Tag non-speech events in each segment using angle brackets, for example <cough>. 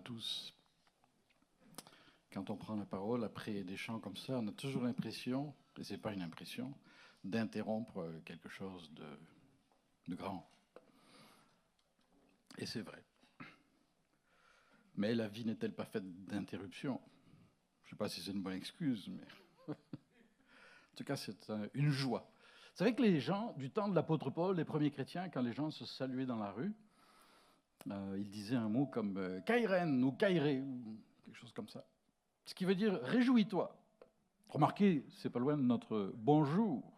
tous. Quand on prend la parole après des chants comme ça, on a toujours l'impression, et ce n'est pas une impression, d'interrompre quelque chose de, grand. Et c'est vrai. Mais la vie n'est-elle pas faite d'interruptions? Je ne sais pas si c'est une bonne excuse, mais <laughs> en tout cas, c'est une joie. Vous savez que les gens, du temps de l'apôtre Paul, les premiers chrétiens, quand les gens se saluaient dans la rue, euh, ils disaient un mot comme euh, Kairen ou Kairé, ou quelque chose comme ça. Ce qui veut dire réjouis-toi. Remarquez, c'est pas loin de notre bonjour.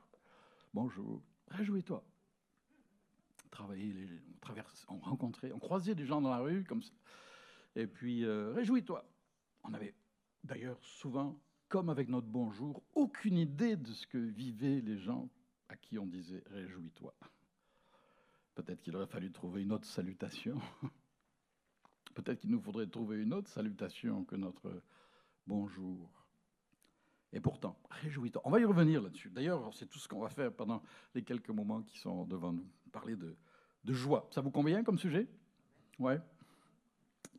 Bonjour, réjouis-toi. Travailler, on rencontrait, on croisait des gens dans la rue comme ça. Et puis, euh, réjouis-toi. On avait d'ailleurs souvent, comme avec notre bonjour, aucune idée de ce que vivaient les gens à qui on disait réjouis-toi. Peut-être qu'il aurait fallu trouver une autre salutation. <laughs> Peut-être qu'il nous faudrait trouver une autre salutation que notre bonjour. Et pourtant, réjouis-toi. On va y revenir là-dessus. D'ailleurs, c'est tout ce qu'on va faire pendant les quelques moments qui sont devant nous. Parler de, joie. Ça vous convient comme sujet? Ouais.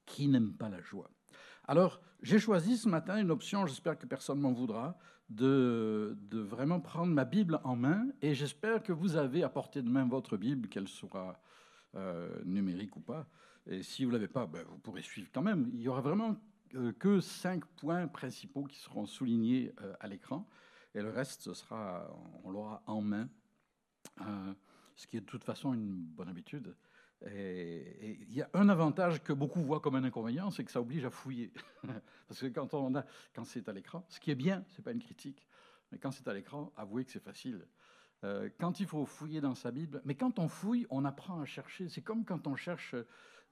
Qui n'aime pas la joie? Alors, j'ai choisi ce matin une option, j'espère que personne m'en voudra, de, vraiment prendre ma Bible en main et j'espère que vous avez à portée de main votre Bible, qu'elle soit euh, numérique ou pas. Et si vous ne l'avez pas, ben, vous pourrez suivre quand même. Il y aura vraiment euh, que cinq points principaux qui seront soulignés euh, à l'écran et le reste, ce sera, on l'aura en main, ce qui est de toute façon une bonne habitude. Et il y a un avantage que beaucoup voient comme un inconvénient, c'est que ça oblige à fouiller. <laughs> Parce que quand, on a, quand c'est à l'écran, ce qui est bien, ce n'est pas une critique, mais quand c'est à l'écran, avouez que c'est facile. Euh, quand il faut fouiller dans sa Bible, mais quand on fouille, on apprend à chercher. C'est comme quand on cherche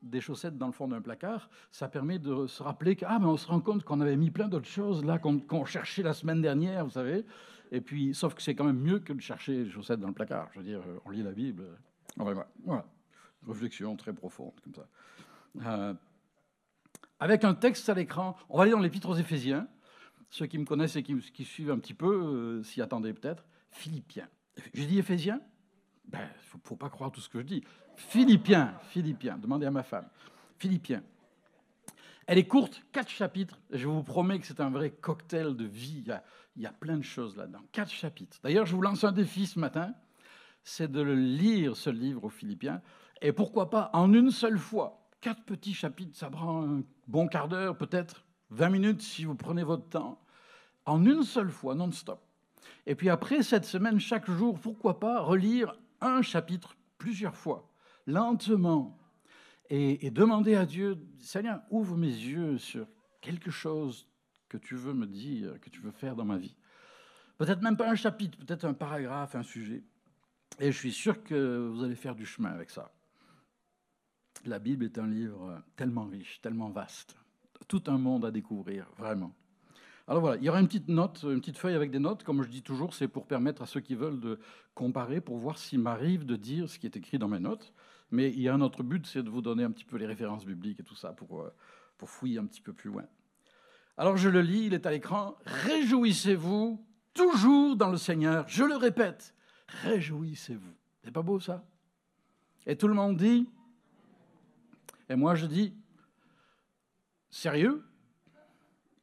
des chaussettes dans le fond d'un placard, ça permet de se rappeler qu'on ah, on se rend compte qu'on avait mis plein d'autres choses là qu'on cherchait la semaine dernière, vous savez. Et puis, sauf que c'est quand même mieux que de chercher les chaussettes dans le placard. Je veux dire, on lit la Bible. voilà réflexion très profonde comme ça. Euh, avec un texte à l'écran, on va aller dans l'Épître aux Éphésiens. Ceux qui me connaissent et qui, suivent un petit peu euh, s'y attendaient peut-être. Philippiens. Je dis Éphésiens? Il ben, ne faut, pas croire tout ce que je dis. Philippiens, Philippiens. Demandez à ma femme. Philippiens. Elle est courte, quatre chapitres. Je vous promets que c'est un vrai cocktail de vie. Il y a plein de choses là-dedans. Quatre chapitres. D'ailleurs, je vous lance un défi ce matin. C'est de lire ce livre aux Philippiens. Et pourquoi pas en une seule fois Quatre petits chapitres, ça prend un bon quart d'heure, peut-être 20 minutes si vous prenez votre temps. En une seule fois, non-stop. Et puis après, cette semaine, chaque jour, pourquoi pas relire un chapitre plusieurs fois, lentement, et, demander à Dieu, Seigneur, ouvre mes yeux sur quelque chose que tu veux me dire, que tu veux faire dans ma vie. Peut-être même pas un chapitre, peut-être un paragraphe, un sujet. Et je suis sûr que vous allez faire du chemin avec ça. La Bible est un livre tellement riche, tellement vaste, tout un monde à découvrir, vraiment. Alors voilà, il y aura une petite note, une petite feuille avec des notes, comme je dis toujours, c'est pour permettre à ceux qui veulent de comparer, pour voir s'il m'arrive de dire ce qui est écrit dans mes notes. Mais il y a un autre but, c'est de vous donner un petit peu les références bibliques et tout ça pour, euh, pour fouiller un petit peu plus loin. Alors je le lis, il est à l'écran. Réjouissez-vous toujours dans le Seigneur. Je le répète, réjouissez-vous. C'est pas beau ça? Et tout le monde dit et moi, je dis, sérieux?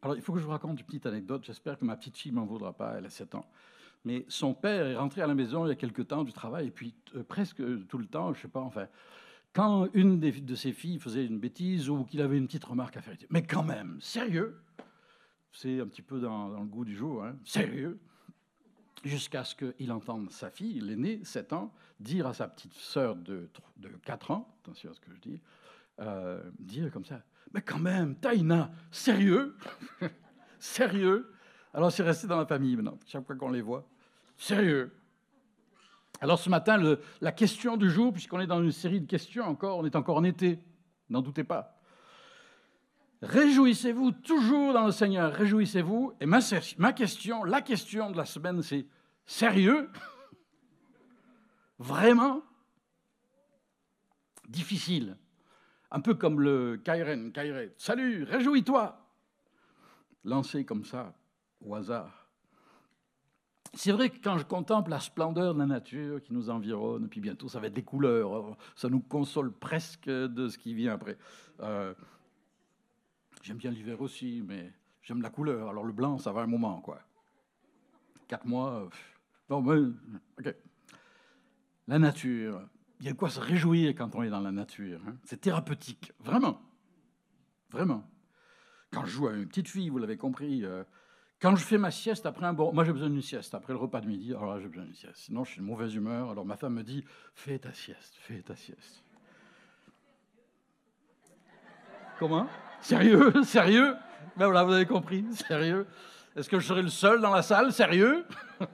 Alors, il faut que je vous raconte une petite anecdote. J'espère que ma petite fille m'en voudra pas. Elle a 7 ans. Mais son père est rentré à la maison il y a quelque temps du travail, et puis euh, presque tout le temps, je sais pas, enfin, quand une de ses filles faisait une bêtise ou qu'il avait une petite remarque à faire, il dit, mais quand même, sérieux? C'est un petit peu dans, le goût du jour, hein sérieux? Jusqu'à ce qu'il entende sa fille, l'aînée, 7 ans, dire à sa petite sœur de, de 4 ans, attention à ce que je dis, euh, dire comme ça, mais quand même, Taïna, sérieux? <laughs> Sérieux Alors c'est resté dans la famille maintenant, chaque fois qu'on les voit. Sérieux Alors ce matin, la question du jour, puisqu'on est dans une série de questions encore, on est encore en été, n'en doutez pas. Réjouissez-vous toujours dans le Seigneur, réjouissez-vous. Et ma question, la question de la semaine, c'est sérieux? <laughs> Vraiment Difficile un peu comme le Kairen, Kairet. Salut, réjouis-toi Lancé comme ça, au hasard. C'est vrai que quand je contemple la splendeur de la nature qui nous environne, puis bientôt ça va être des couleurs, ça nous console presque de ce qui vient après. Euh, J'aime bien l'hiver aussi, mais j'aime la couleur. Alors le blanc, ça va un moment, quoi. Quatre mois. Non, mais. OK. La nature. Il y a quoi se réjouir quand on est dans la nature. Hein. C'est thérapeutique, vraiment. Vraiment. Quand je joue à une petite fille, vous l'avez compris, euh, quand je fais ma sieste après un bon... Moi, j'ai besoin d'une sieste. Après le repas de midi, alors j'ai besoin d'une sieste. Sinon, je suis de mauvaise humeur. Alors ma femme me dit, fais ta sieste, fais ta sieste. Comment? Sérieux? <laughs> Sérieux? Ben voilà, vous avez compris. Sérieux? Est-ce que je serai le seul dans la salle? Sérieux? <laughs>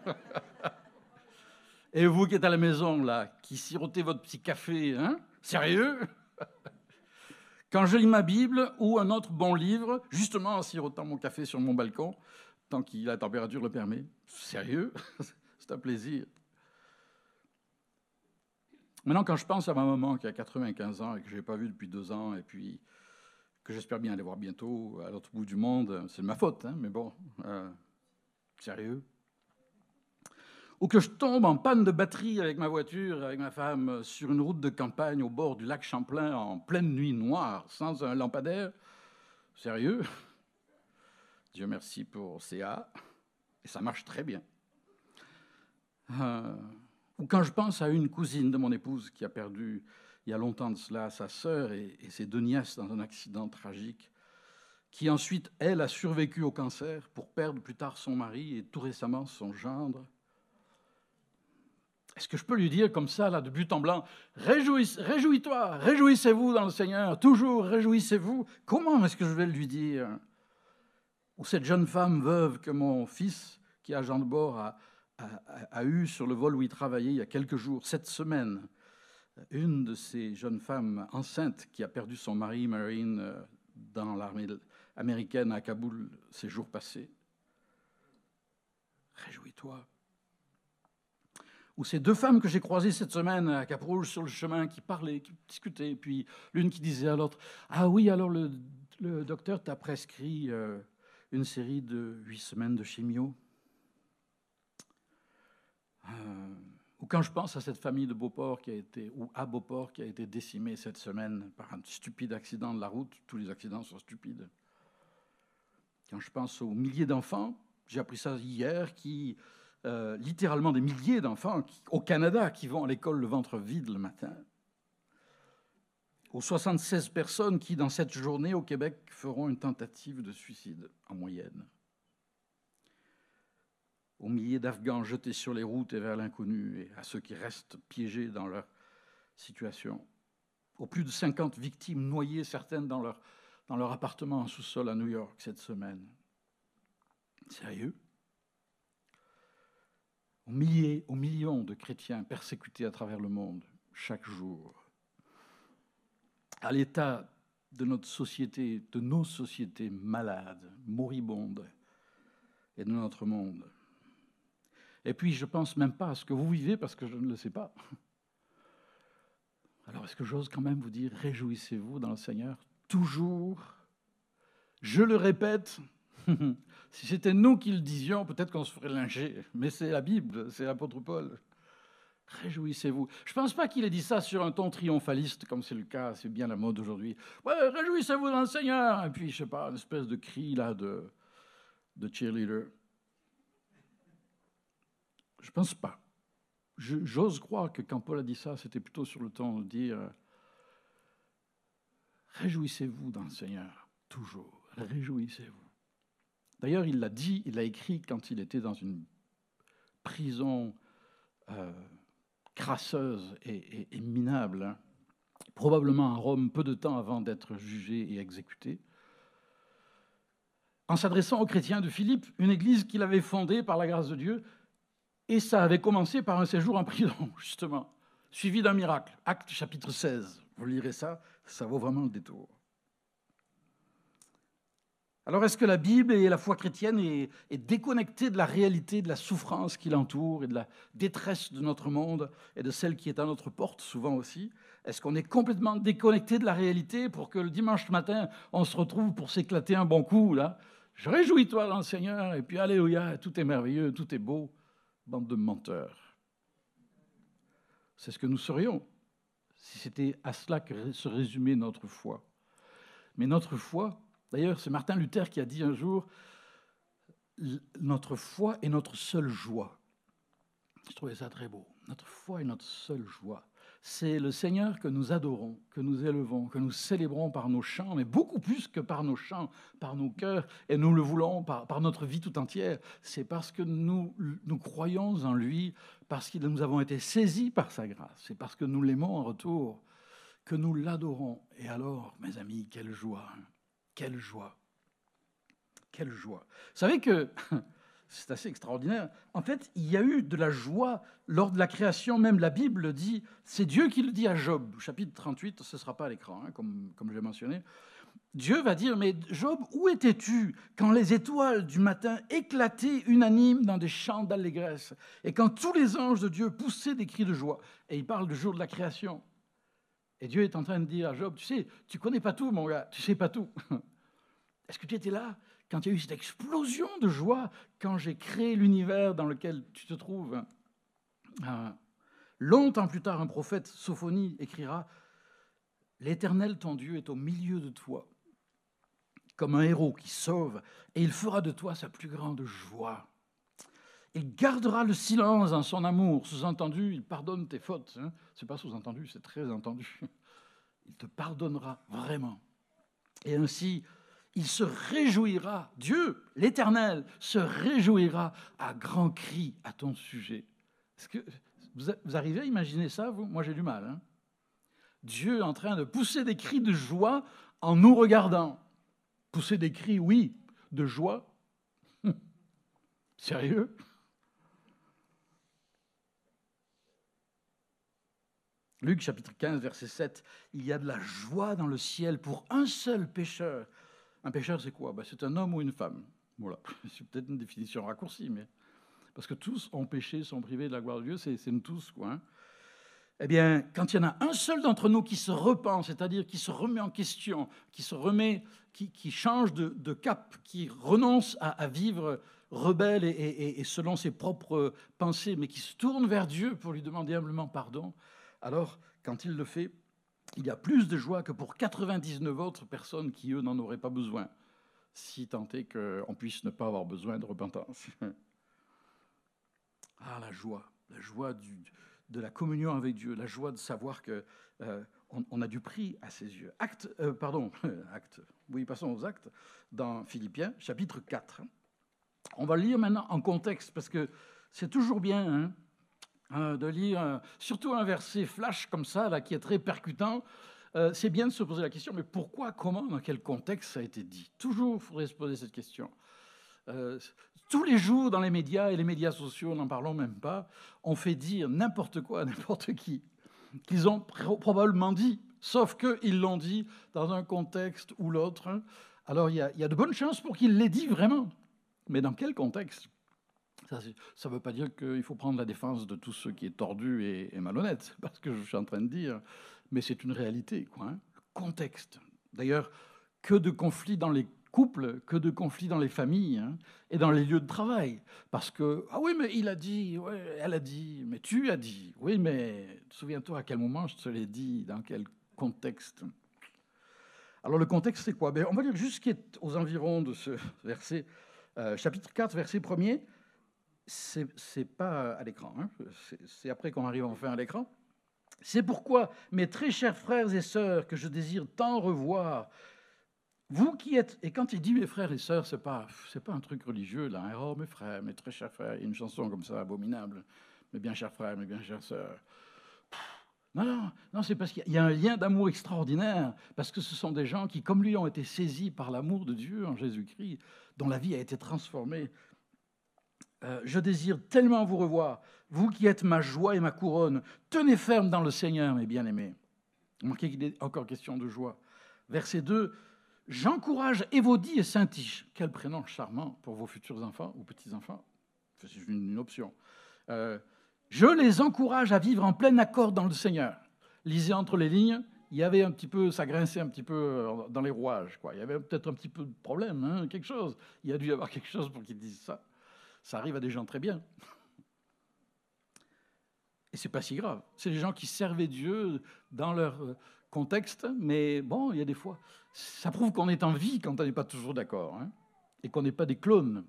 Et vous qui êtes à la maison, là, qui sirotez votre petit café, hein Sérieux? <laughs> Quand je lis ma Bible ou un autre bon livre, justement en sirotant mon café sur mon balcon, tant que la température le permet. Sérieux? <laughs> C'est un plaisir. Maintenant, quand je pense à ma maman qui a 95 ans et que je n'ai pas vu depuis deux ans, et puis que j'espère bien aller voir bientôt à l'autre bout du monde, c'est de ma faute, hein, mais bon, euh, sérieux? Ou que je tombe en panne de batterie avec ma voiture, avec ma femme, sur une route de campagne au bord du lac Champlain en pleine nuit noire, sans un lampadaire? Sérieux? Dieu merci pour CA, et ça marche très bien. Euh, ou quand je pense à une cousine de mon épouse qui a perdu, il y a longtemps de cela, sa sœur et, et ses deux nièces dans un accident tragique, qui ensuite, elle, a survécu au cancer pour perdre plus tard son mari et tout récemment son gendre. Est-ce que je peux lui dire comme ça, là, de but en blanc, réjouis-toi, réjouissez-vous dans le Seigneur, toujours réjouissez-vous. Comment est-ce que je vais lui dire? Ou cette jeune femme veuve que mon fils, qui est agent de bord, a, a, eu sur le vol où il travaillait il y a quelques jours, cette semaine, une de ces jeunes femmes enceintes qui a perdu son mari, Marine, euh, dans l'armée américaine à Kaboul ces jours passés. Réjouis-toi ou ces deux femmes que j'ai croisées cette semaine à cap sur le chemin qui parlaient, qui discutaient, puis l'une qui disait à l'autre Ah oui, alors le, docteur t'a prescrit euh, une série de huit semaines de chimio? Euh, ou quand je pense à cette famille de Beauport qui a été, ou à Beauport qui a été décimée cette semaine par un stupide accident de la route, tous les accidents sont stupides. Quand je pense aux milliers d'enfants, j'ai appris ça hier, qui euh, littéralement des milliers d'enfants au Canada qui vont à l'école le ventre vide le matin. Aux 76 personnes qui, dans cette journée au Québec, feront une tentative de suicide en moyenne. Aux milliers d'Afghans jetés sur les routes et vers l'inconnu, et à ceux qui restent piégés dans leur situation. Aux plus de 50 victimes noyées, certaines dans leur, dans leur appartement en sous-sol à New York cette semaine. Sérieux? Milliers, aux millions de chrétiens persécutés à travers le monde chaque jour, à l'état de notre société, de nos sociétés malades, moribondes, et de notre monde. Et puis, je ne pense même pas à ce que vous vivez parce que je ne le sais pas. Alors, est-ce que j'ose quand même vous dire, réjouissez-vous dans le Seigneur, toujours? Je le répète, <laughs> si c'était nous qui le disions, peut-être qu'on se ferait lyncher. Mais c'est la Bible, c'est l'apôtre Paul. Réjouissez-vous. Je ne pense pas qu'il ait dit ça sur un ton triomphaliste, comme c'est le cas, c'est bien la mode aujourd'hui. Ouais, réjouissez-vous dans le Seigneur. Et puis, je sais pas, une espèce de cri là de, de cheerleader. Je ne pense pas. J'ose croire que quand Paul a dit ça, c'était plutôt sur le ton de dire Réjouissez-vous dans le Seigneur, toujours. Réjouissez-vous. D'ailleurs, il l'a dit, il l'a écrit quand il était dans une prison euh, crasseuse et, minable, hein. probablement à Rome, peu de temps avant d'être jugé et exécuté, en s'adressant aux chrétiens de Philippe, une église qu'il avait fondée par la grâce de Dieu, et ça avait commencé par un séjour en prison, <laughs> justement, suivi d'un miracle. Acte chapitre 16, vous lirez ça, ça vaut vraiment le détour. Alors est-ce que la Bible et la foi chrétienne est, déconnectée de la réalité de la souffrance qui l'entoure et de la détresse de notre monde et de celle qui est à notre porte souvent aussi? Est-ce qu'on est complètement déconnecté de la réalité pour que le dimanche matin, on se retrouve pour s'éclater un bon coup là? Je réjouis-toi dans le Seigneur et puis alléluia, tout est merveilleux, tout est beau. Bande de menteurs. C'est ce que nous serions si c'était à cela que se résumait notre foi. Mais notre foi, D'ailleurs, c'est Martin Luther qui a dit un jour, notre foi est notre seule joie. Je trouvais ça très beau. Notre foi est notre seule joie. C'est le Seigneur que nous adorons, que nous élevons, que nous célébrons par nos chants, mais beaucoup plus que par nos chants, par nos cœurs, et nous le voulons par, notre vie tout entière. C'est parce que nous, nous croyons en lui, parce que nous avons été saisis par sa grâce, c'est parce que nous l'aimons en retour, que nous l'adorons. Et alors, mes amis, quelle joie. Quelle joie, quelle joie. Vous savez que <laughs> c'est assez extraordinaire. En fait, il y a eu de la joie lors de la création. Même la Bible dit, c'est Dieu qui le dit à Job, chapitre 38, ce ne sera pas à l'écran, hein, comme, comme je l'ai mentionné. Dieu va dire, mais Job, où étais-tu quand les étoiles du matin éclataient unanimes dans des chants d'allégresse et quand tous les anges de Dieu poussaient des cris de joie? Et il parle du jour de la création. Et Dieu est en train de dire à Job, tu sais, tu connais pas tout, mon gars, tu sais pas tout. <laughs> Est-ce que tu étais là quand il y a eu cette explosion de joie, quand j'ai créé l'univers dans lequel tu te trouves? Euh, longtemps plus tard, un prophète, Sophonie, écrira L'Éternel, ton Dieu, est au milieu de toi, comme un héros qui sauve, et il fera de toi sa plus grande joie. Il gardera le silence dans son amour. Sous-entendu, il pardonne tes fautes. Hein. Ce n'est pas sous-entendu, c'est très entendu. <laughs> Il te pardonnera vraiment. Et ainsi, il se réjouira, Dieu, l'Éternel, se réjouira à grands cris à ton sujet. Est-ce que vous arrivez à imaginer ça, vous? Moi, j'ai du mal. Hein Dieu en train de pousser des cris de joie en nous regardant. Pousser des cris, oui, de joie. <laughs> Sérieux? Luc chapitre 15, verset 7, il y a de la joie dans le ciel pour un seul pécheur un pécheur, c'est quoi? Ben, C'est un homme ou une femme. Voilà. <laughs> C'est peut-être une définition raccourcie, mais. Parce que tous ont péché, sont privés de la gloire de Dieu, c'est nous tous, quoi. Hein. Eh bien, quand il y en a un seul d'entre nous qui se repent, c'est-à-dire qui se remet en question, qui se remet, qui, change de, cap, qui renonce à, vivre rebelle et, et, selon ses propres pensées, mais qui se tourne vers Dieu pour lui demander humblement pardon, alors, quand il le fait, il y a plus de joie que pour 99 autres personnes qui, eux, n'en auraient pas besoin, si tant est qu'on puisse ne pas avoir besoin de repentance. <laughs> ah, la joie, la joie de la communion avec Dieu, la joie de savoir que euh, a du prix à ses yeux. Acte, euh, pardon, <laughs> acte. Oui, passons aux actes dans Philippiens, chapitre 4. On va le lire maintenant en contexte parce que c'est toujours bien hein, Hein, de lire euh, surtout un verset flash comme ça, là, qui est très percutant, euh, c'est bien de se poser la question, mais pourquoi, comment, dans quel contexte ça a été dit? Toujours, il faudrait se poser cette question. Euh, tous les jours, dans les médias, et les médias sociaux, n'en parlons même pas, on fait dire n'importe quoi à n'importe qui, qu'ils ont probablement dit, sauf qu'ils l'ont dit dans un contexte ou l'autre. Alors, il y, y, a de bonnes chances pour qu'ils l'aient dit vraiment. Mais dans quel contexte? Ça ne veut pas dire qu'il faut prendre la défense de tout ce qui est tordu et, malhonnête, <laughs> parce que je suis en train de dire, mais c'est une réalité, quoi. Hein. Contexte. D'ailleurs, que de conflits dans les couples, que de conflits dans les familles hein, et dans les lieux de travail. Parce que, ah oui, mais il a dit, ouais, elle a dit, mais tu as dit. Oui, mais souviens-toi à quel moment je te l'ai dit, dans quel contexte. Alors le contexte, c'est quoi? Ben, On va dire juste ce qui est aux environs de ce verset, euh, chapitre 4, verset 1er c'est pas à l'écran, hein. c'est après qu'on arrive enfin à l'écran. C'est pourquoi, mes très chers frères et sœurs, que je désire tant revoir, vous qui êtes, et quand il dit mes frères et sœurs, c'est pas, c'est pas un truc religieux là, hein. oh mes frères, mes très chers frères, il y a une chanson comme ça abominable, mes bien chers frères, mes bien chères sœurs. Non, non, non, c'est parce qu'il y a un lien d'amour extraordinaire, parce que ce sont des gens qui, comme lui, ont été saisis par l'amour de Dieu en Jésus-Christ, dont la vie a été transformée euh, je désire tellement vous revoir, vous qui êtes ma joie et ma couronne. Tenez ferme dans le Seigneur, mes bien-aimés. Manquez qu'il est encore question de joie. Verset 2. J'encourage Évodie et Saint-Tiche. Quel prénom charmant pour vos futurs enfants ou petits-enfants. C'est une, option. Euh, je les encourage à vivre en plein accord dans le Seigneur. Lisez entre les lignes, il y avait un petit peu, ça grinçait un petit peu euh, dans les rouages. Il y avait peut-être un petit peu de problème, hein, quelque chose. Il y a dû y avoir quelque chose pour qu'ils disent ça. Ça arrive à des gens très bien. Et c'est pas si grave. C'est des gens qui servaient Dieu dans leur, contexte, mais bon, il y a des fois, ça prouve qu'on est en vie quand on n'est pas toujours d'accord, hein, et qu'on n'est pas des clones.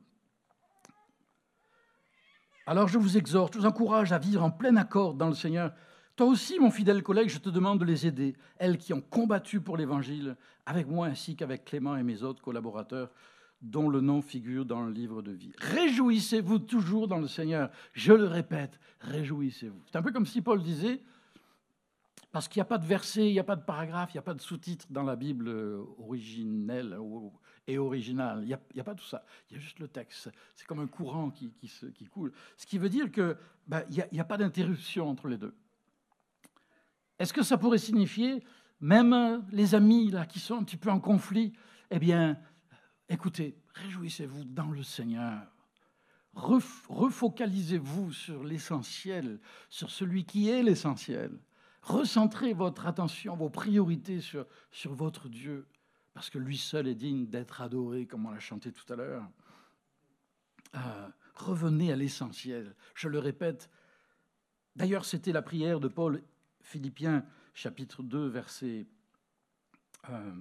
Alors je vous exhorte, je vous encourage à vivre en plein accord dans le Seigneur. Toi aussi, mon fidèle collègue, je te demande de les aider, elles qui ont combattu pour l'Évangile, avec moi ainsi qu'avec Clément et mes autres collaborateurs, dont le nom figure dans le livre de vie. Réjouissez-vous toujours dans le Seigneur. Je le répète, réjouissez-vous. C'est un peu comme si Paul disait, parce qu'il n'y a pas de verset, il n'y a pas de paragraphe, il n'y a pas de sous-titre dans la Bible euh, originelle et originale. Il n'y a, pas tout ça. Il y a juste le texte. C'est comme un courant qui, coule. Ce qui veut dire qu'il bah, n'y a, pas d'interruption entre les deux. Est-ce que ça pourrait signifier, même les amis là, qui sont un petit peu en conflit, eh bien, écoutez, réjouissez-vous dans le Seigneur. Refocalisez-vous sur l'essentiel, sur celui qui est l'essentiel. Recentrez votre attention, vos priorités sur, sur votre Dieu, parce que lui seul est digne d'être adoré, comme on l'a chanté tout à l'heure. Euh, revenez à l'essentiel. Je le répète. D'ailleurs, c'était la prière de Paul, Philippiens, chapitre 2, verset, euh,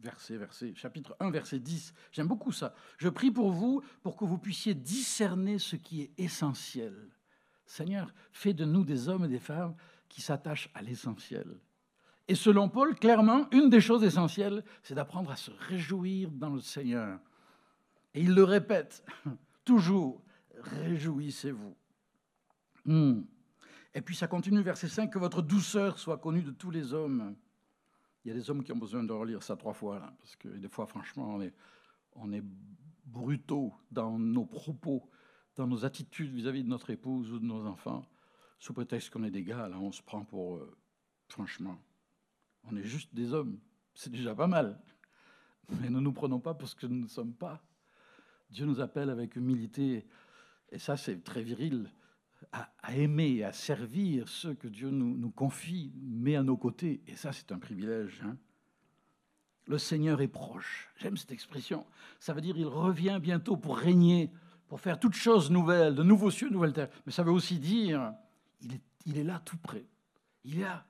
verset, verset, chapitre 1, verset 10. J'aime beaucoup ça. Je prie pour vous pour que vous puissiez discerner ce qui est essentiel Seigneur, fais de nous des hommes et des femmes qui s'attachent à l'essentiel. Et selon Paul, clairement, une des choses essentielles, c'est d'apprendre à se réjouir dans le Seigneur. Et il le répète <laughs> toujours, réjouissez-vous. Hmm. Et puis ça continue, verset 5, que votre douceur soit connue de tous les hommes. Il y a des hommes qui ont besoin de relire ça trois fois, parce que des fois, franchement, on est, on est brutaux dans nos propos dans nos attitudes vis-à-vis de notre épouse ou de nos enfants, sous prétexte qu'on est des gars, là, on se prend pour, euh, franchement, on est juste des hommes. C'est déjà pas mal. Mais ne nous prenons pas pour ce que nous ne sommes pas. Dieu nous appelle avec humilité, et ça c'est très viril, à, aimer, à servir ceux que Dieu nous, nous, confie, met à nos côtés. Et ça c'est un privilège. Hein. Le Seigneur est proche. J'aime cette expression. Ça veut dire il revient bientôt pour régner pour faire toutes choses nouvelles, de nouveaux cieux, de nouvelles terres. Mais ça veut aussi dire, il est, il est là tout près. Il est là.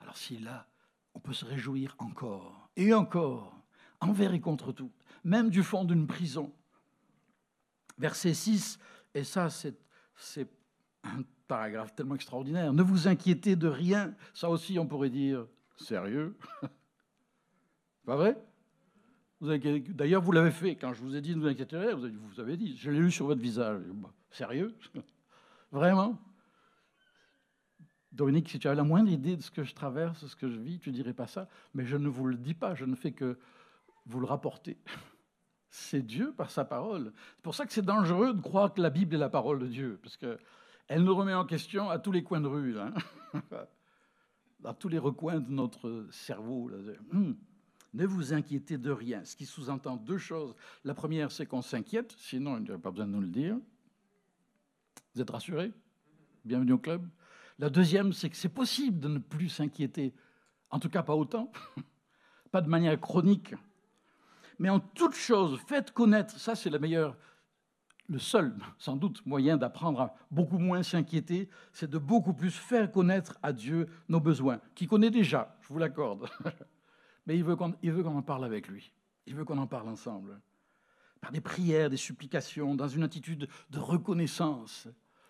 Alors s'il est là, on peut se réjouir encore et encore, envers et contre tout, même du fond d'une prison. Verset 6, et ça c'est un paragraphe tellement extraordinaire, ne vous inquiétez de rien, ça aussi on pourrait dire, sérieux <laughs> Pas vrai? D'ailleurs, vous l'avez fait. Quand je vous ai dit ne vous inquiétez pas, vous avez dit, je l'ai lu sur votre visage. Bah, sérieux? <laughs> Vraiment? Dominique, si tu avais la moindre idée de ce que je traverse, de ce que je vis, tu dirais pas ça. Mais je ne vous le dis pas, je ne fais que vous le rapporter. <laughs> C'est Dieu par sa parole. C'est pour ça que c'est dangereux de croire que la Bible est la parole de Dieu, parce qu'elle nous remet en question à tous les coins de rue, hein. <laughs> dans tous les recoins de notre cerveau. Là. Hum. Ne vous inquiétez de rien. Ce qui sous-entend deux choses. La première, c'est qu'on s'inquiète, sinon il n'y aurait pas besoin de nous le dire. Vous êtes rassurés? Bienvenue au club. La deuxième, c'est que c'est possible de ne plus s'inquiéter. En tout cas, pas autant. <laughs> pas de manière chronique. Mais en toute chose, faites connaître, ça c'est la meilleure, le seul, sans doute, moyen d'apprendre à beaucoup moins s'inquiéter, c'est de beaucoup plus faire connaître à Dieu nos besoins, qui connaît déjà, je vous l'accorde. <laughs> mais il veut qu'on en parle avec lui. Il veut qu'on en parle ensemble. Par des prières, des supplications, dans une attitude de reconnaissance.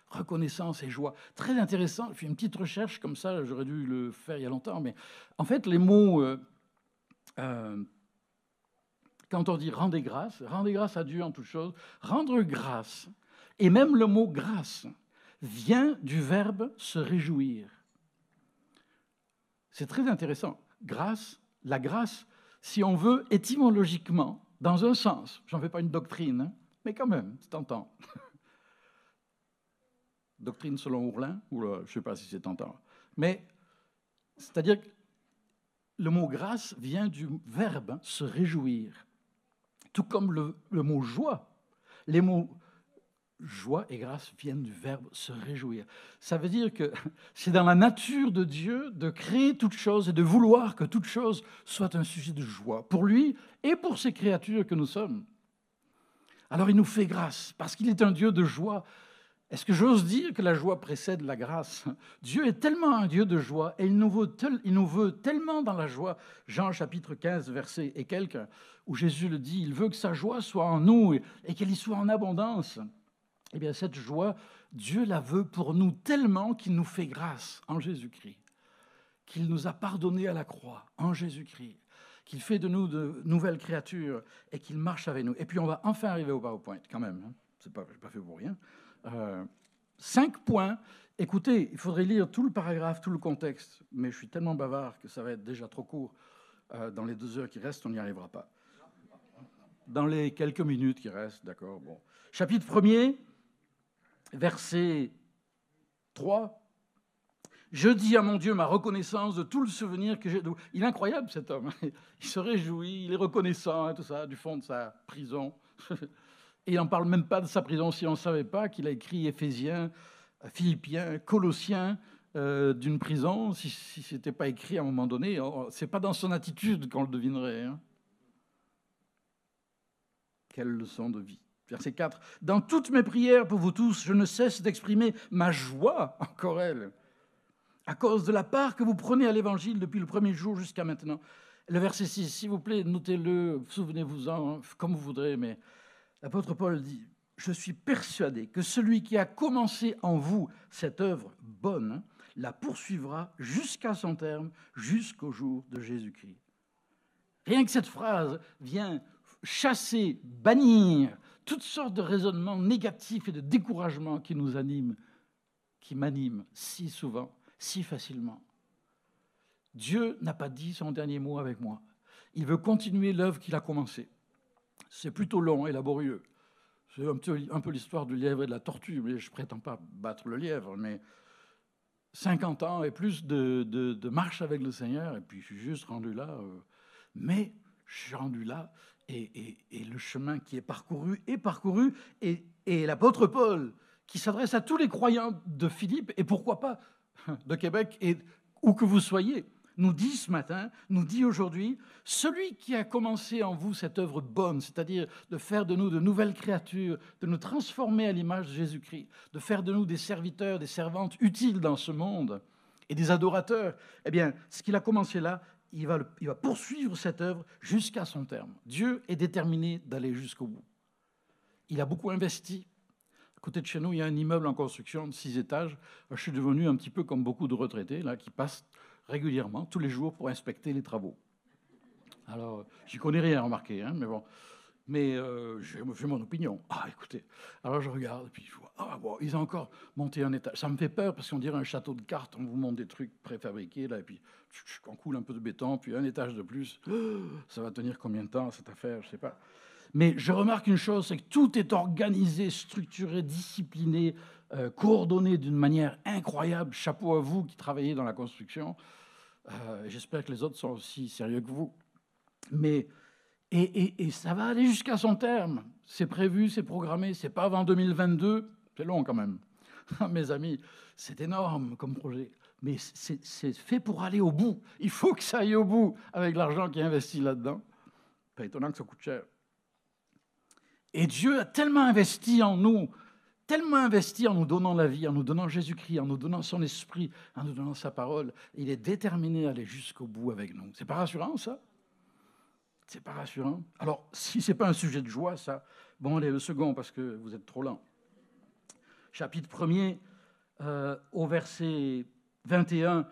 Reconnaissance et joie. Très intéressant. J'ai fait une petite recherche comme ça, j'aurais dû le faire il y a longtemps, mais en fait, les mots. Euh, euh, quand on dit rendez grâce, rendez grâce à Dieu en toute chose, rendre grâce, et même le mot grâce, vient du verbe se réjouir. C'est très intéressant. Grâce, la grâce, si on veut, étymologiquement, dans un sens, j'en fais pas une doctrine, hein, mais quand même, c'est tentant. <laughs> doctrine selon Ourlin, ou je ne sais pas si c'est tentant. Mais, c'est-à-dire que le mot grâce vient du verbe se réjouir, tout comme le, mot joie. Les mots joie et grâce viennent du verbe se réjouir. Ça veut dire que <laughs> c'est dans la nature de Dieu de créer toute chose et de vouloir que toute chose soit un sujet de joie pour lui et pour ces créatures que nous sommes. Alors il nous fait grâce parce qu'il est un Dieu de joie. Est-ce que j'ose dire que la joie précède la grâce? Dieu est tellement un Dieu de joie et il nous, veut tellement dans la joie. Jean chapitre 15, verset et quelques, où Jésus le dit, il veut que sa joie soit en nous et qu'elle y soit en abondance. Eh bien, cette joie, Dieu la veut pour nous tellement qu'il nous fait grâce en Jésus-Christ, qu'il nous a pardonné à la croix en Jésus-Christ, qu'il fait de nous de nouvelles créatures et qu'il marche avec nous. Et puis, on va enfin arriver au PowerPoint, quand même. Hein. C'est pas fait pour rien. Euh, cinq points. Écoutez, il faudrait lire tout le paragraphe, tout le contexte, mais je suis tellement bavard que ça va être déjà trop court. Euh, dans les deux heures qui restent, on n'y arrivera pas. Dans les quelques minutes qui restent, d'accord. Bon. Chapitre 1er, verset 3. Je dis à mon Dieu ma reconnaissance de tout le souvenir que j'ai. Il est incroyable cet homme. <laughs> Il se réjouit, il est reconnaissant, tout ça, du fond de sa prison. <laughs> Et on ne parle même pas de sa prison si on ne savait pas qu'il a écrit Éphésiens, Philippiens, Colossiens euh, d'une prison. Si, ce n'était pas écrit à un moment donné, ce n'est pas dans son attitude qu'on le devinerait. Hein. Quelle leçon de vie. Verset 4. Dans toutes mes prières pour vous tous, je ne cesse d'exprimer ma joie, encore elle, à cause de la part que vous prenez à l'Évangile depuis le premier jour jusqu'à maintenant. Le verset 6, s'il vous plaît, notez-le, souvenez-vous-en, comme vous voudrez, mais L'apôtre Paul dit, je suis persuadé que celui qui a commencé en vous cette œuvre bonne la poursuivra jusqu'à son terme, jusqu'au jour de Jésus-Christ. Rien que cette phrase vient chasser, bannir toutes sortes de raisonnements négatifs et de découragement qui nous animent, qui m'animent si souvent, si facilement. Dieu n'a pas dit son dernier mot avec moi. Il veut continuer l'œuvre qu'il a commencée. C'est plutôt long et laborieux. C'est un peu, l'histoire du lièvre et de la tortue, mais je ne prétends pas battre le lièvre, mais 50 ans et plus de, marche avec le Seigneur, et puis je suis juste rendu là. Euh, mais je suis rendu là, et, le chemin qui est parcouru est parcouru, et l'apôtre Paul, qui s'adresse à tous les croyants de Philippe, et pourquoi pas de Québec, et où que vous soyez, nous dit ce matin, nous dit aujourd'hui, celui qui a commencé en vous cette œuvre bonne, c'est-à-dire de faire de nous de nouvelles créatures, de nous transformer à l'image de Jésus-Christ, de faire de nous des serviteurs, des servantes utiles dans ce monde et des adorateurs, eh bien, ce qu'il a commencé là, il va, il va poursuivre cette œuvre jusqu'à son terme. Dieu est déterminé d'aller jusqu'au bout. Il a beaucoup investi. Côté de chez nous, il y a un immeuble en construction de six étages. Je suis devenu un petit peu comme beaucoup de retraités là, qui passent régulièrement, tous les jours, pour inspecter les travaux. Alors, j'y connais rien, remarquez, hein, mais bon. Mais euh, j'ai mon opinion. Ah, écoutez. Alors je regarde, et puis je vois, ah bon, ils ont encore monté un étage. Ça me fait peur parce qu'on dirait un château de cartes. On vous montre des trucs préfabriqués, là, et puis on coule un peu de béton, puis un étage de plus. <gasps> Ça va tenir combien de temps cette affaire Je sais pas. Mais je remarque une chose, c'est que tout est organisé, structuré, discipliné, euh, coordonné d'une manière incroyable. Chapeau à vous qui travaillez dans la construction. Euh, j'espère que les autres sont aussi sérieux que vous. Mais et, et, ça va aller jusqu'à son terme. C'est prévu, c'est programmé. C'est pas avant 2022. C'est long quand même. <laughs> Mes amis, c'est énorme comme projet. Mais c'est fait pour aller au bout. Il faut que ça aille au bout avec l'argent qui est investi là-dedans. Pas étonnant que ça coûte cher. Et Dieu a tellement investi en nous, tellement investi en nous donnant la vie, en nous donnant Jésus-Christ, en nous donnant son esprit, en nous donnant sa parole. Il est déterminé à aller jusqu'au bout avec nous. C'est pas rassurant, ça? C'est pas rassurant Alors, si c'est pas un sujet de joie, ça, bon, allez, le second, parce que vous êtes trop lent. Chapitre 1er, euh, au verset 21,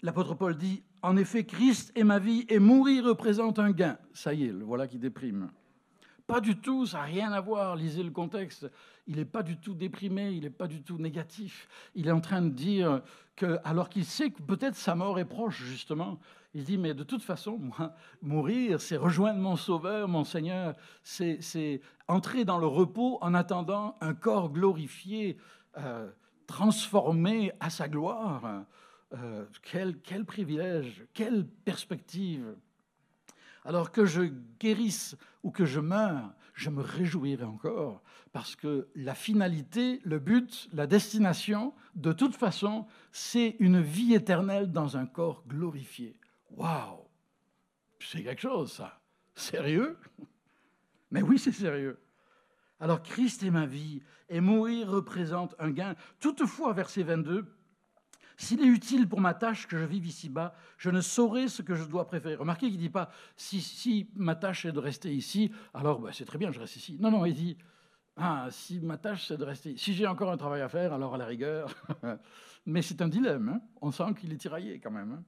l'apôtre Paul dit En effet, Christ est ma vie et mourir représente un gain. Ça y est, le voilà qui déprime. Pas du tout, ça n'a rien à voir. Lisez le contexte. Il n'est pas du tout déprimé, il n'est pas du tout négatif. Il est en train de dire que, alors qu'il sait que peut-être sa mort est proche, justement, il dit, mais de toute façon, moi, mourir, c'est rejoindre mon Sauveur, mon Seigneur, c'est entrer dans le repos en attendant un corps glorifié, euh, transformé à sa gloire. Euh, quel, quel privilège, quelle perspective. Alors que je guérisse ou que je meure, je me réjouirai encore, parce que la finalité, le but, la destination, de toute façon, c'est une vie éternelle dans un corps glorifié. Waouh C'est quelque chose, ça. Sérieux? Mais oui, c'est sérieux. Alors Christ est ma vie, et mourir représente un gain. Toutefois, verset 22, s'il est utile pour ma tâche que je vive ici-bas, je ne saurais ce que je dois préférer. Remarquez qu'il ne dit pas si, si, ma tâche est de rester ici, alors ben, c'est très bien, je reste ici. Non, non, il dit ah, si ma tâche c'est de rester. Si j'ai encore un travail à faire, alors à la rigueur. <laughs> Mais c'est un dilemme. Hein. On sent qu'il est tiraillé quand même. Hein.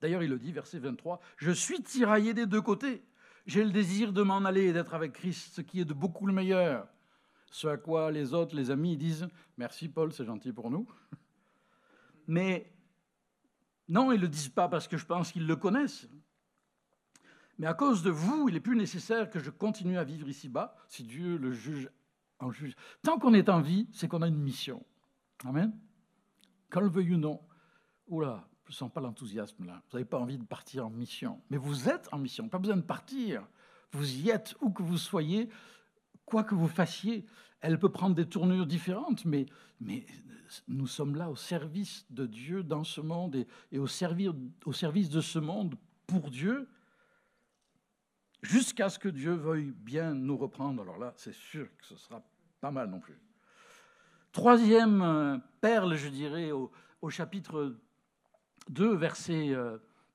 D'ailleurs, il le dit, verset 23 Je suis tiraillé des deux côtés. J'ai le désir de m'en aller et d'être avec Christ, ce qui est de beaucoup le meilleur. Ce à quoi les autres, les amis, disent Merci Paul, c'est gentil pour nous. Mais non, ils ne le disent pas parce que je pense qu'ils le connaissent. Mais à cause de vous, il est plus nécessaire que je continue à vivre ici-bas, si Dieu le juge en juge. Tant qu'on est en vie, c'est qu'on a une mission. Amen. Qu'on le veuille ou non. Oula, je ne sens pas l'enthousiasme là. Vous n'avez pas envie de partir en mission. Mais vous êtes en mission, pas besoin de partir. Vous y êtes, où que vous soyez, quoi que vous fassiez. Elle peut prendre des tournures différentes, mais, nous sommes là au service de Dieu dans ce monde et, au, au service de ce monde pour Dieu, jusqu'à ce que Dieu veuille bien nous reprendre. Alors là, c'est sûr que ce sera pas mal non plus. Troisième euh, perle, je dirais, au, chapitre 2, verset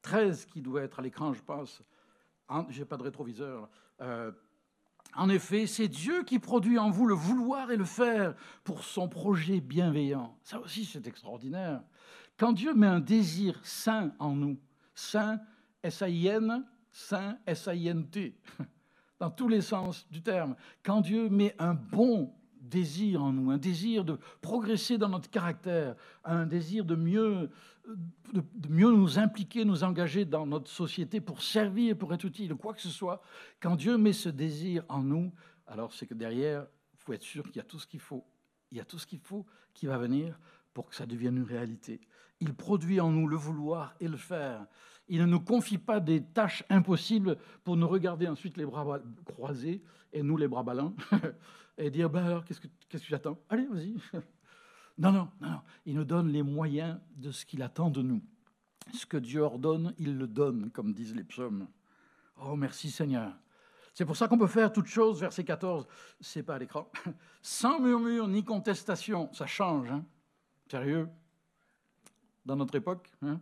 13, euh, qui doit être à l'écran, je pense. Je n'ai pas de rétroviseur. En effet, c'est Dieu qui produit en vous le vouloir et le faire pour son projet bienveillant. Ça aussi, c'est extraordinaire. Quand Dieu met un désir saint en nous, saint, S-A-I-N, saint, S-A-I-N-T, <laughs> dans tous les sens du terme, quand Dieu met un bon désir en nous, un désir de progresser dans notre caractère, un désir de mieux, de, mieux nous impliquer, nous engager dans notre société pour servir, pour être utile, quoi que ce soit. Quand Dieu met ce désir en nous, alors c'est que derrière, il faut être sûr qu'il y a tout ce qu'il faut. Il y a tout ce qu'il faut qui va venir pour que ça devienne une réalité. Il produit en nous le vouloir et le faire. Il ne nous confie pas des tâches impossibles pour nous regarder ensuite les bras croisés et nous les bras ballants <laughs> et dire bah alors, qu'est-ce que, qu'est-ce que j'attends? Allez, vas-y. Non, non, non, Il nous donne les moyens de ce qu'il attend de nous. Ce que Dieu ordonne, il le donne, comme disent les psaumes. Oh, merci Seigneur. C'est pour ça qu'on peut faire toutes choses, verset 14, c'est pas à l'écran, <laughs> sans murmure ni contestation. Ça change, hein Sérieux? Dans notre époque hein?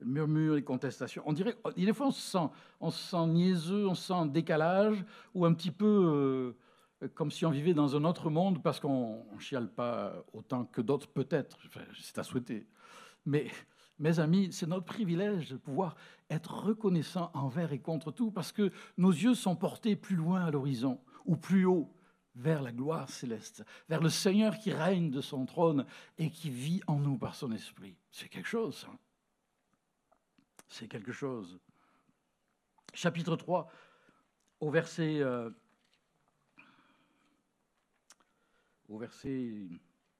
Murmure et contestation. On dirait, des fois, on se sent, on se sent niaiseux, on se sent décalage, ou un petit peu euh, comme si on vivait dans un autre monde parce qu'on ne chiale pas autant que d'autres, peut-être. c'est à souhaiter. Mais, mes amis, c'est notre privilège de pouvoir être reconnaissant envers et contre tout parce que nos yeux sont portés plus loin à l'horizon ou plus haut vers la gloire céleste, vers le Seigneur qui règne de son trône et qui vit en nous par son esprit. C'est quelque chose, ça. C'est quelque chose. Chapitre 3, au verset euh, au verset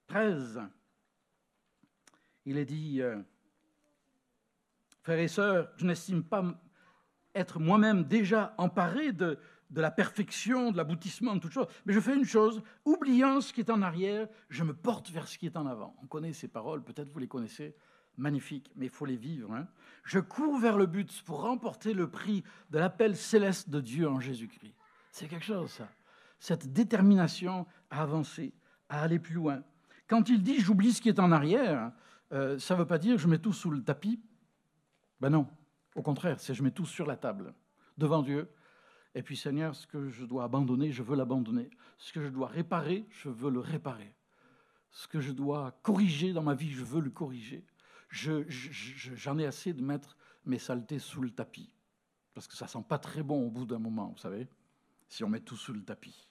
13, il est dit, euh, Frères et sœurs, je n'estime pas être moi-même déjà emparé de, la perfection, de l'aboutissement de toute chose, mais je fais une chose, oubliant ce qui est en arrière, je me porte vers ce qui est en avant. On connaît ces paroles, peut-être vous les connaissez, magnifiques, mais il faut les vivre. Hein. Je cours vers le but pour remporter le prix de l'appel céleste de Dieu en Jésus-Christ. C'est quelque chose, ça. Cette détermination à avancer à aller plus loin. Quand il dit j'oublie ce qui est en arrière, euh, ça ne veut pas dire je mets tout sous le tapis. Ben non, au contraire, c'est je mets tout sur la table, devant Dieu. Et puis Seigneur, ce que je dois abandonner, je veux l'abandonner. Ce que je dois réparer, je veux le réparer. Ce que je dois corriger dans ma vie, je veux le corriger. J'en ai assez de mettre mes saletés sous le tapis. Parce que ça sent pas très bon au bout d'un moment, vous savez, si on met tout sous le tapis.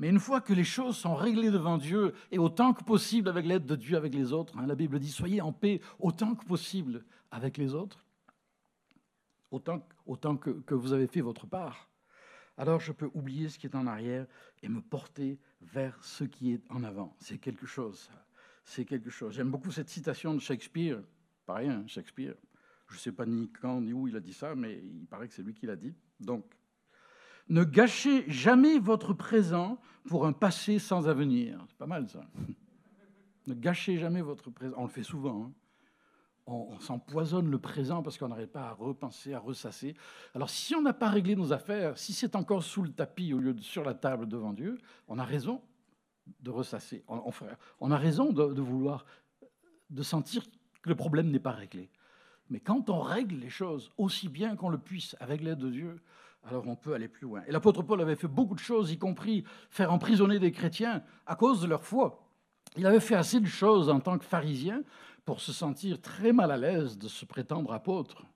Mais une fois que les choses sont réglées devant Dieu, et autant que possible avec l'aide de Dieu avec les autres, hein, la Bible dit soyez en paix autant que possible avec les autres, autant, que, vous avez fait votre part, alors je peux oublier ce qui est en arrière et me porter vers ce qui est en avant. C'est quelque chose, c'est quelque chose. J'aime beaucoup cette citation de Shakespeare, pas rien, Shakespeare. Je ne sais pas ni quand ni où il a dit ça, mais il paraît que c'est lui qui l'a dit. Donc, ne gâchez jamais votre présent pour un passé sans avenir. C'est pas mal ça. <laughs> Ne gâchez jamais votre présent. On le fait souvent. Hein. on, s'empoisonne le présent parce qu'on n'arrive pas à repenser, à ressasser. Alors si on n'a pas réglé nos affaires, si c'est encore sous le tapis au lieu de sur la table devant Dieu, on a raison de ressasser. On, on a raison de, vouloir, de sentir que le problème n'est pas réglé. Mais quand on règle les choses aussi bien qu'on le puisse avec l'aide de Dieu, alors on peut aller plus loin. Et l'apôtre Paul avait fait beaucoup de choses, y compris faire emprisonner des chrétiens à cause de leur foi. Il avait fait assez de choses en tant que pharisien pour se sentir très mal à l'aise de se prétendre apôtre.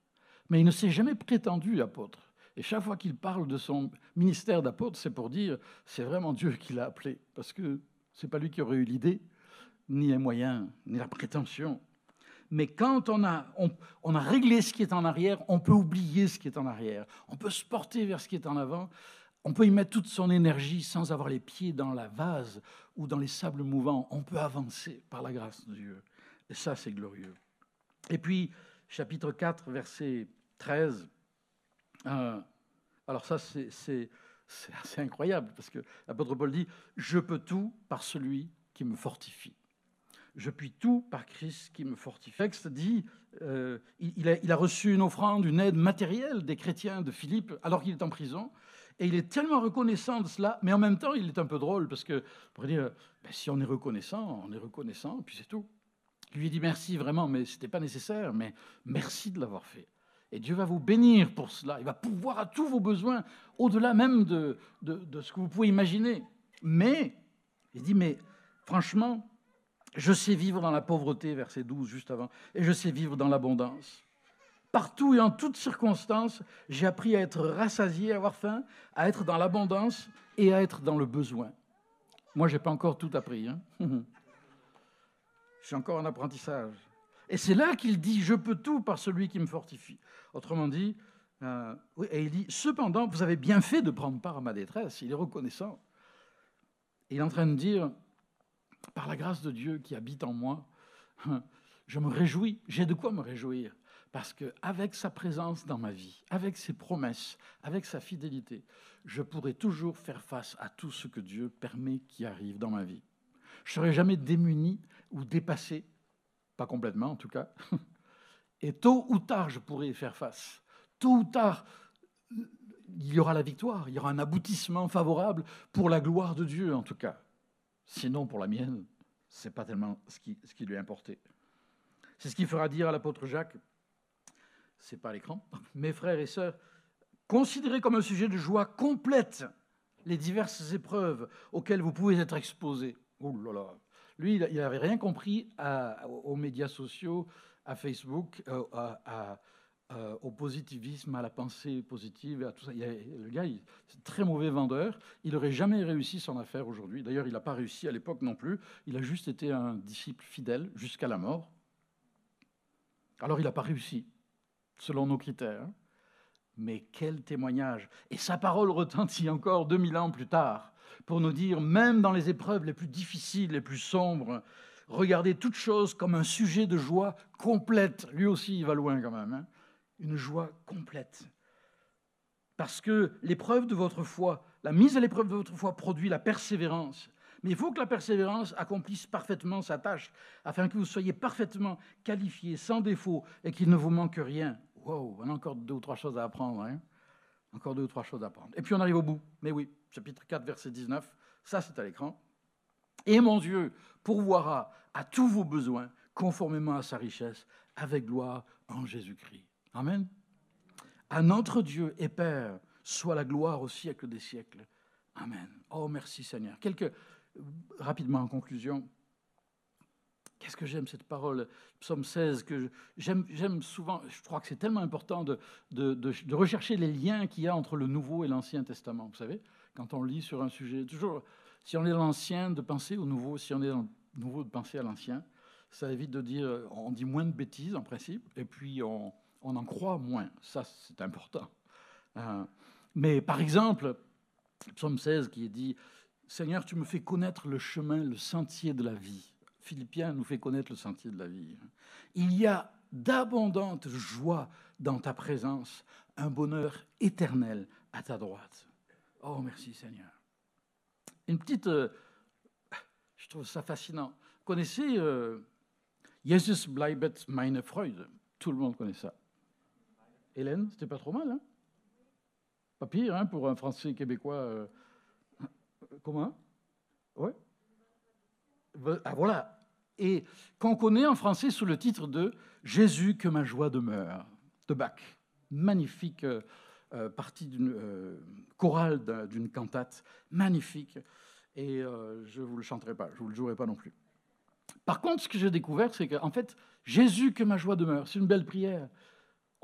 Mais il ne s'est jamais prétendu apôtre. Et chaque fois qu'il parle de son ministère d'apôtre, c'est pour dire c'est vraiment Dieu qui l'a appelé, parce que ce n'est pas lui qui aurait eu l'idée, ni les moyens, ni la prétention. Mais quand on a, réglé ce qui est en arrière, on peut oublier ce qui est en arrière. On peut se porter vers ce qui est en avant. On peut y mettre toute son énergie sans avoir les pieds dans la vase ou dans les sables mouvants. On peut avancer par la grâce de Dieu. Et ça, c'est glorieux. Et puis, chapitre 4, verset 13. Euh, alors ça, c'est assez incroyable, parce que l'apôtre Paul dit, je peux tout par celui qui me fortifie. Je puis tout par Christ qui me fortifie. Le texte dit, euh, il, a, reçu une offrande, une aide matérielle des chrétiens de Philippe alors qu'il est en prison. Et il est tellement reconnaissant de cela, mais en même temps, il est un peu drôle parce que, pour dire, ben, si on est reconnaissant, on est reconnaissant, puis c'est tout. Il lui dit merci vraiment, mais ce n'était pas nécessaire, mais merci de l'avoir fait. Et Dieu va vous bénir pour cela. Il va pouvoir à tous vos besoins, au-delà même de, de, ce que vous pouvez imaginer. Mais, il dit, mais franchement, je sais vivre dans la pauvreté, verset 12 juste avant, et je sais vivre dans l'abondance. Partout et en toutes circonstances, j'ai appris à être rassasié, à avoir faim, à être dans l'abondance et à être dans le besoin. Moi, je n'ai pas encore tout appris. Hein <laughs> Je suis encore en apprentissage. Et c'est là qu'il dit Je peux tout par celui qui me fortifie. Autrement dit, euh, et il dit Cependant, vous avez bien fait de prendre part à ma détresse. Il est reconnaissant. il est en train de dire Par la grâce de Dieu qui habite en moi, <laughs> je me réjouis. J'ai de quoi me réjouir. Parce qu'avec sa présence dans ma vie, avec ses promesses, avec sa fidélité, je pourrai toujours faire face à tout ce que Dieu permet qui arrive dans ma vie. Je ne serai jamais démuni ou dépassé, pas complètement en tout cas. <laughs> Et tôt ou tard, je pourrai y faire face. Tôt ou tard, il y aura la victoire, il y aura un aboutissement favorable pour la gloire de Dieu en tout cas. Sinon, pour la mienne, ce n'est pas tellement ce qui, ce qui lui importé. C'est ce qu'il fera dire à l'apôtre Jacques. C'est pas à l'écran. <laughs> Mes frères et sœurs, considérez comme un sujet de joie complète les diverses épreuves auxquelles vous pouvez être exposés. Oh là là, lui, il n'avait rien compris aux médias sociaux, à Facebook, euh, au positivisme, à la pensée positive, à tout ça. le gars, c'est un très mauvais vendeur. Il n'aurait jamais réussi son affaire aujourd'hui. D'ailleurs, il n'a pas réussi à l'époque non plus. Il a juste été un disciple fidèle jusqu'à la mort. Alors, il n'a pas réussi, selon nos critères. Mais quel témoignage Et sa parole retentit encore 2000 ans plus tard pour nous dire, même dans les épreuves les plus difficiles, les plus sombres, regardez toute chose comme un sujet de joie complète. Lui aussi, il va loin quand même. Hein. Une joie complète. Parce que l'épreuve de votre foi, la mise à l'épreuve de votre foi produit la persévérance. Mais il faut que la persévérance accomplisse parfaitement sa tâche, afin que vous soyez parfaitement qualifié, sans défaut, et qu'il ne vous manque rien. Wow, on a encore deux ou trois choses à apprendre. Hein encore deux ou trois choses à apprendre. Et puis on arrive au bout. Mais oui, chapitre 4, verset 19, ça c'est à l'écran. Et mon Dieu pourvoira à tous vos besoins conformément à sa richesse, avec gloire en Jésus-Christ. Amen. À notre Dieu et Père soit la gloire au siècle des siècles. Amen. Oh, merci Seigneur. Quelques, rapidement en conclusion, Qu'est-ce que j'aime cette parole, psaume 16, que j'aime souvent, je crois que c'est tellement important de, de, de, rechercher les liens qu'il y a entre le Nouveau et l'Ancien Testament. Vous savez, quand on lit sur un sujet, toujours, si on est dans l'Ancien, de penser au Nouveau, si on est dans le Nouveau, de penser à l'Ancien, ça évite de dire, on dit moins de bêtises en principe, et puis on, on en croit moins. Ça, c'est important. Euh, mais par exemple, psaume 16 qui est dit, Seigneur, tu me fais connaître le chemin, le sentier de la vie. Philippiens nous fait connaître le sentier de la vie. Il y a d'abondantes joies dans ta présence, un bonheur éternel à ta droite. Oh, merci Seigneur. Une petite... Euh, je trouve ça fascinant. Vous connaissez... Euh, Jesus bleibet meine Freude. Tout le monde connaît ça. Hélène, c'était pas trop mal, hein Pas pire, hein, pour un Français québécois. Euh, Ouais. Ah, voilà. Et qu'on connaît en français sous le titre de Jésus que ma joie demeure, de Bach. Magnifique euh, euh, partie d'une chorale d'une cantate, magnifique. Et je ne vous le chanterai pas, je ne vous le jouerai pas non plus. Par contre, ce que j'ai découvert, c'est qu'en fait, Jésus, que ma joie demeure, c'est une belle prière.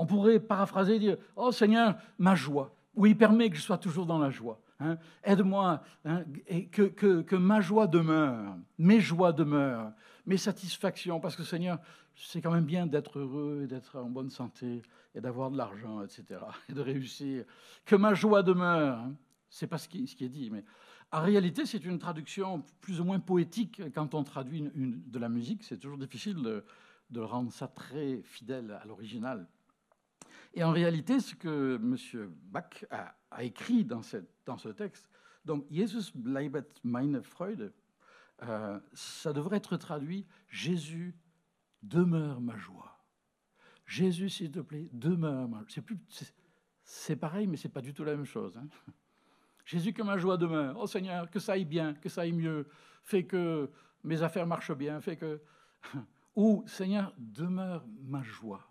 On pourrait paraphraser et dire Oh Seigneur, ma joie. Oui, permet que je sois toujours dans la joie. Hein. Aide-moi hein, que, ma joie demeure, mes joies demeurent, mes satisfactions, parce que Seigneur, c'est quand même bien d'être heureux et d'être en bonne santé et d'avoir de l'argent, etc., <laughs> et de réussir. Que ma joie demeure. Hein. C'est pas ce qui, est dit, mais en réalité, c'est une traduction plus ou moins poétique quand on traduit de la musique. C'est toujours difficile de, rendre ça très fidèle à l'original. Et en réalité, ce que M. Bach a, a écrit dans, ce texte, donc Jesus bleibet meine Freude, euh, ça devrait être traduit Jésus demeure ma joie. Jésus, s'il te plaît, demeure ma joie. C'est pareil, mais c'est pas du tout la même chose. Hein. Jésus, que ma joie demeure. Oh Seigneur, que ça aille bien, que ça aille mieux. Fais que mes affaires marchent bien. Fais que. <laughs> Ou Seigneur, demeure ma joie.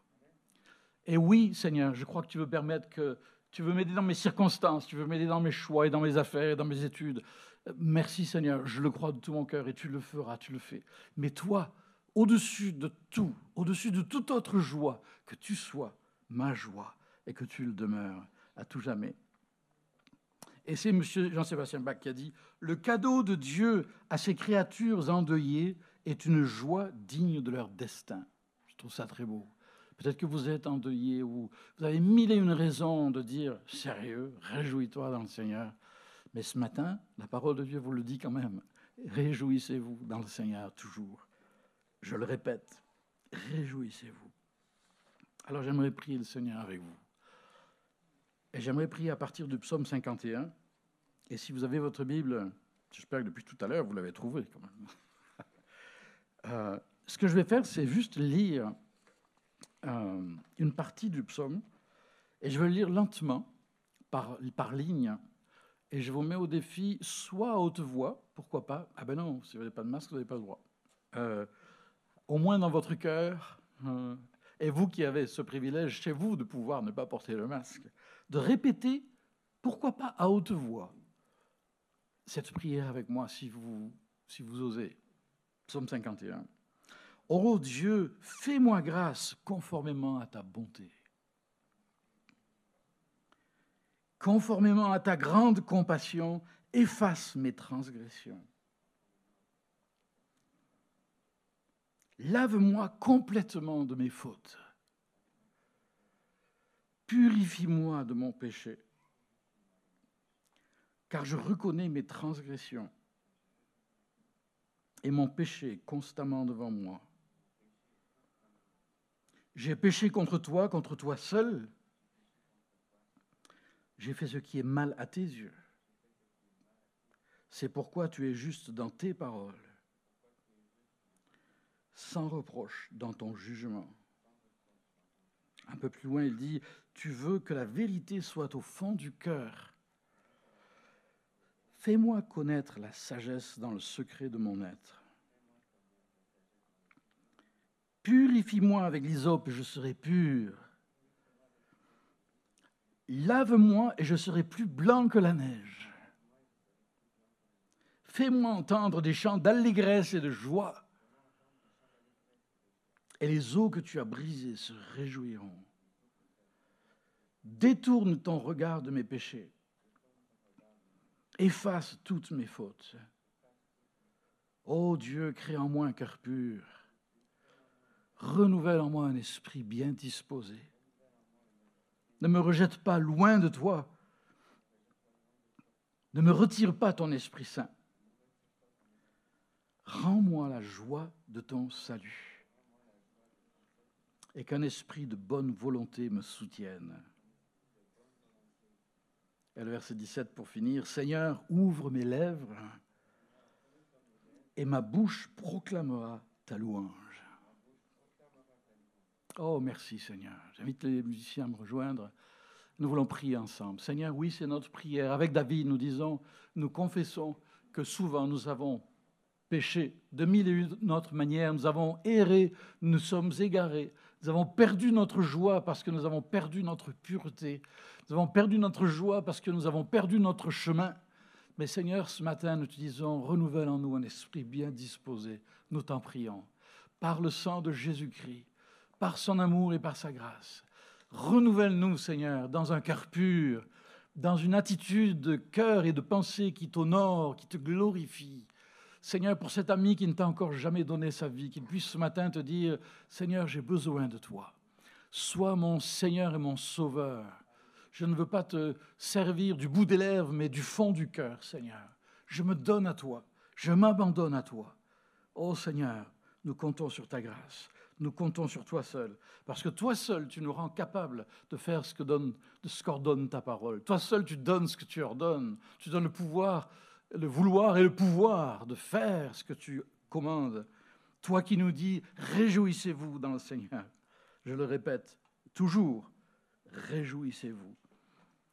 Et oui, Seigneur, je crois que tu veux permettre que. Tu veux m'aider dans mes circonstances, tu veux m'aider dans mes choix et dans mes affaires et dans mes études. Merci Seigneur, je le crois de tout mon cœur et tu le feras, tu le fais. Mais toi, au-dessus de tout, au-dessus de toute autre joie, que tu sois ma joie et que tu le demeures à tout jamais. Et c'est M. Jean-Sébastien Bach qui a dit Le cadeau de Dieu à ses créatures endeuillées est une joie digne de leur destin. Je trouve ça très beau. Peut-être que vous êtes endeuillé ou vous avez mille et une raisons de dire Sérieux, réjouis-toi dans le Seigneur. Mais ce matin, la parole de Dieu vous le dit quand même. Réjouissez-vous dans le Seigneur toujours. Je le répète, réjouissez-vous. Alors j'aimerais prier le Seigneur avec vous. Et j'aimerais prier à partir du psaume 51. Et si vous avez votre Bible, j'espère que depuis tout à l'heure, vous l'avez trouvé quand même. <laughs> Euh, ce que je vais faire, c'est juste lire euh, une partie du psaume. Et je vais le lire lentement, par, par ligne. Et je vous mets au défi, soit à haute voix, pourquoi pas Ah ben non, si vous n'avez pas de masque, vous n'avez pas le droit. Euh, au moins dans votre cœur, et vous qui avez ce privilège chez vous de pouvoir ne pas porter le masque, de répéter, pourquoi pas à haute voix, cette prière avec moi si vous, si vous osez. Psaume 51. Oh Dieu, fais-moi grâce conformément à ta bonté. Conformément à ta grande compassion, efface mes transgressions. Lave-moi complètement de mes fautes Purifie-moi de mon péché, car je reconnais mes transgressions et mon péché constamment devant moi. J'ai péché contre toi, contre toi seul. J'ai fait ce qui est mal à tes yeux. C'est pourquoi tu es juste dans tes paroles, sans reproche dans ton jugement. Un peu plus loin, il dit, tu veux que la vérité soit au fond du cœur. Fais-moi connaître la sagesse dans le secret de mon être. Purifie-moi avec l'hysope et je serai pur. Lave-moi et je serai plus blanc que la neige. Fais-moi entendre des chants d'allégresse et de joie et les eaux que tu as brisées se réjouiront. Détourne ton regard de mes péchés. Efface toutes mes fautes. Ô Dieu, crée en moi un cœur pur. Renouvelle en moi un esprit bien disposé. Ne me rejette pas loin de toi. Ne me retire pas ton Esprit Saint. Rends-moi la joie de ton salut et qu'un esprit de bonne volonté me soutienne. Et le verset 17 pour finir, Seigneur, ouvre mes lèvres et ma bouche proclamera ta louange. Oh, merci Seigneur. J'invite les musiciens à me rejoindre. Nous voulons prier ensemble. Seigneur, oui, c'est notre prière. Avec David, nous disons, nous confessons que souvent nous avons péché de mille et une autres manières. Nous avons erré, nous sommes égarés. Nous avons perdu notre joie parce que nous avons perdu notre pureté. Nous avons perdu notre joie parce que nous avons perdu notre chemin. Mais Seigneur, ce matin, nous te disons, renouvelle en nous un esprit bien disposé. Nous t'en prions. Par le sang de Jésus-Christ, par son amour et par sa grâce. Renouvelle-nous, Seigneur, dans un cœur pur, dans une attitude de cœur et de pensée qui t'honore, qui te glorifie. Seigneur, pour cet ami qui ne t'a encore jamais donné sa vie, qu'il puisse ce matin te dire, Seigneur, j'ai besoin de toi. Sois mon Seigneur et mon Sauveur. Je ne veux pas te servir du bout des lèvres, mais du fond du cœur, Seigneur. Je me donne à toi. Je m'abandonne à toi. Ô Seigneur, nous comptons sur ta grâce. Nous comptons sur toi seul. Parce que toi seul, tu nous rends capables de faire ce qu'ordonne ta parole. Toi seul, tu donnes ce que tu ordonnes. Tu donnes le pouvoir, le vouloir et le pouvoir de faire ce que tu commandes. Toi qui nous dis, réjouissez-vous dans le Seigneur. Je le répète, toujours, réjouissez-vous.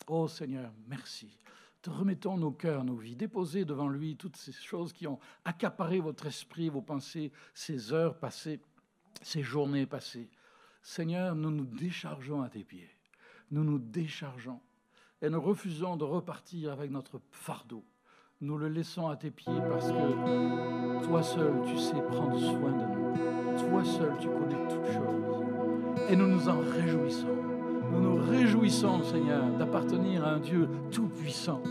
Oh Seigneur, merci. Te remettons nos cœurs, nos vies, déposez devant lui toutes ces choses qui ont accaparé votre esprit, vos pensées, ces heures passées, ces journées passées. Seigneur, nous nous déchargeons à tes pieds. Nous nous déchargeons et nous refusons de repartir avec notre fardeau. Nous le laissons à tes pieds parce que toi seul, tu sais prendre soin de nous. Toi seul, tu connais toutes choses. Et nous nous en réjouissons. Nous nous réjouissons, Seigneur, d'appartenir à un Dieu tout-puissant.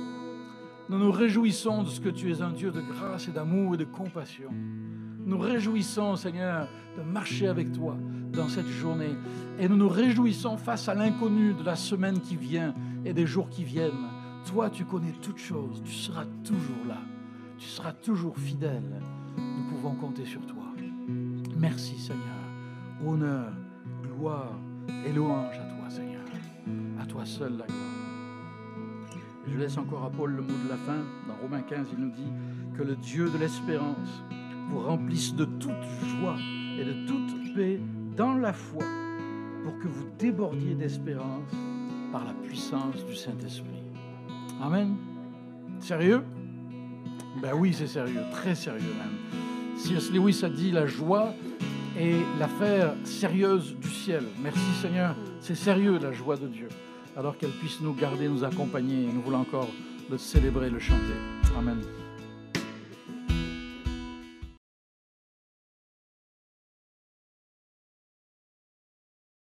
Nous nous réjouissons de ce que tu es un Dieu de grâce et d'amour et de compassion. Nous réjouissons, Seigneur, de marcher avec toi dans cette journée. Et nous nous réjouissons face à l'inconnu de la semaine qui vient et des jours qui viennent. Toi, tu connais toutes choses. Tu seras toujours là. Tu seras toujours fidèle. Nous pouvons compter sur toi. Merci, Seigneur. Honneur, gloire et louange à toi, Seigneur. À toi seul la gloire. Je laisse encore à Paul le mot de la fin. Dans Romains 15, il nous dit que le Dieu de l'espérance vous remplisse de toute joie et de toute paix dans la foi pour que vous débordiez d'espérance par la puissance du Saint-Esprit. Amen. Sérieux? Ben oui, c'est sérieux, très sérieux même. C.S. Lewis a dit la joie est l'affaire sérieuse du ciel. Merci Seigneur, c'est sérieux la joie de Dieu. Alors qu'elle puisse nous garder, nous accompagner, nous voulons encore le célébrer, le chanter. Amen.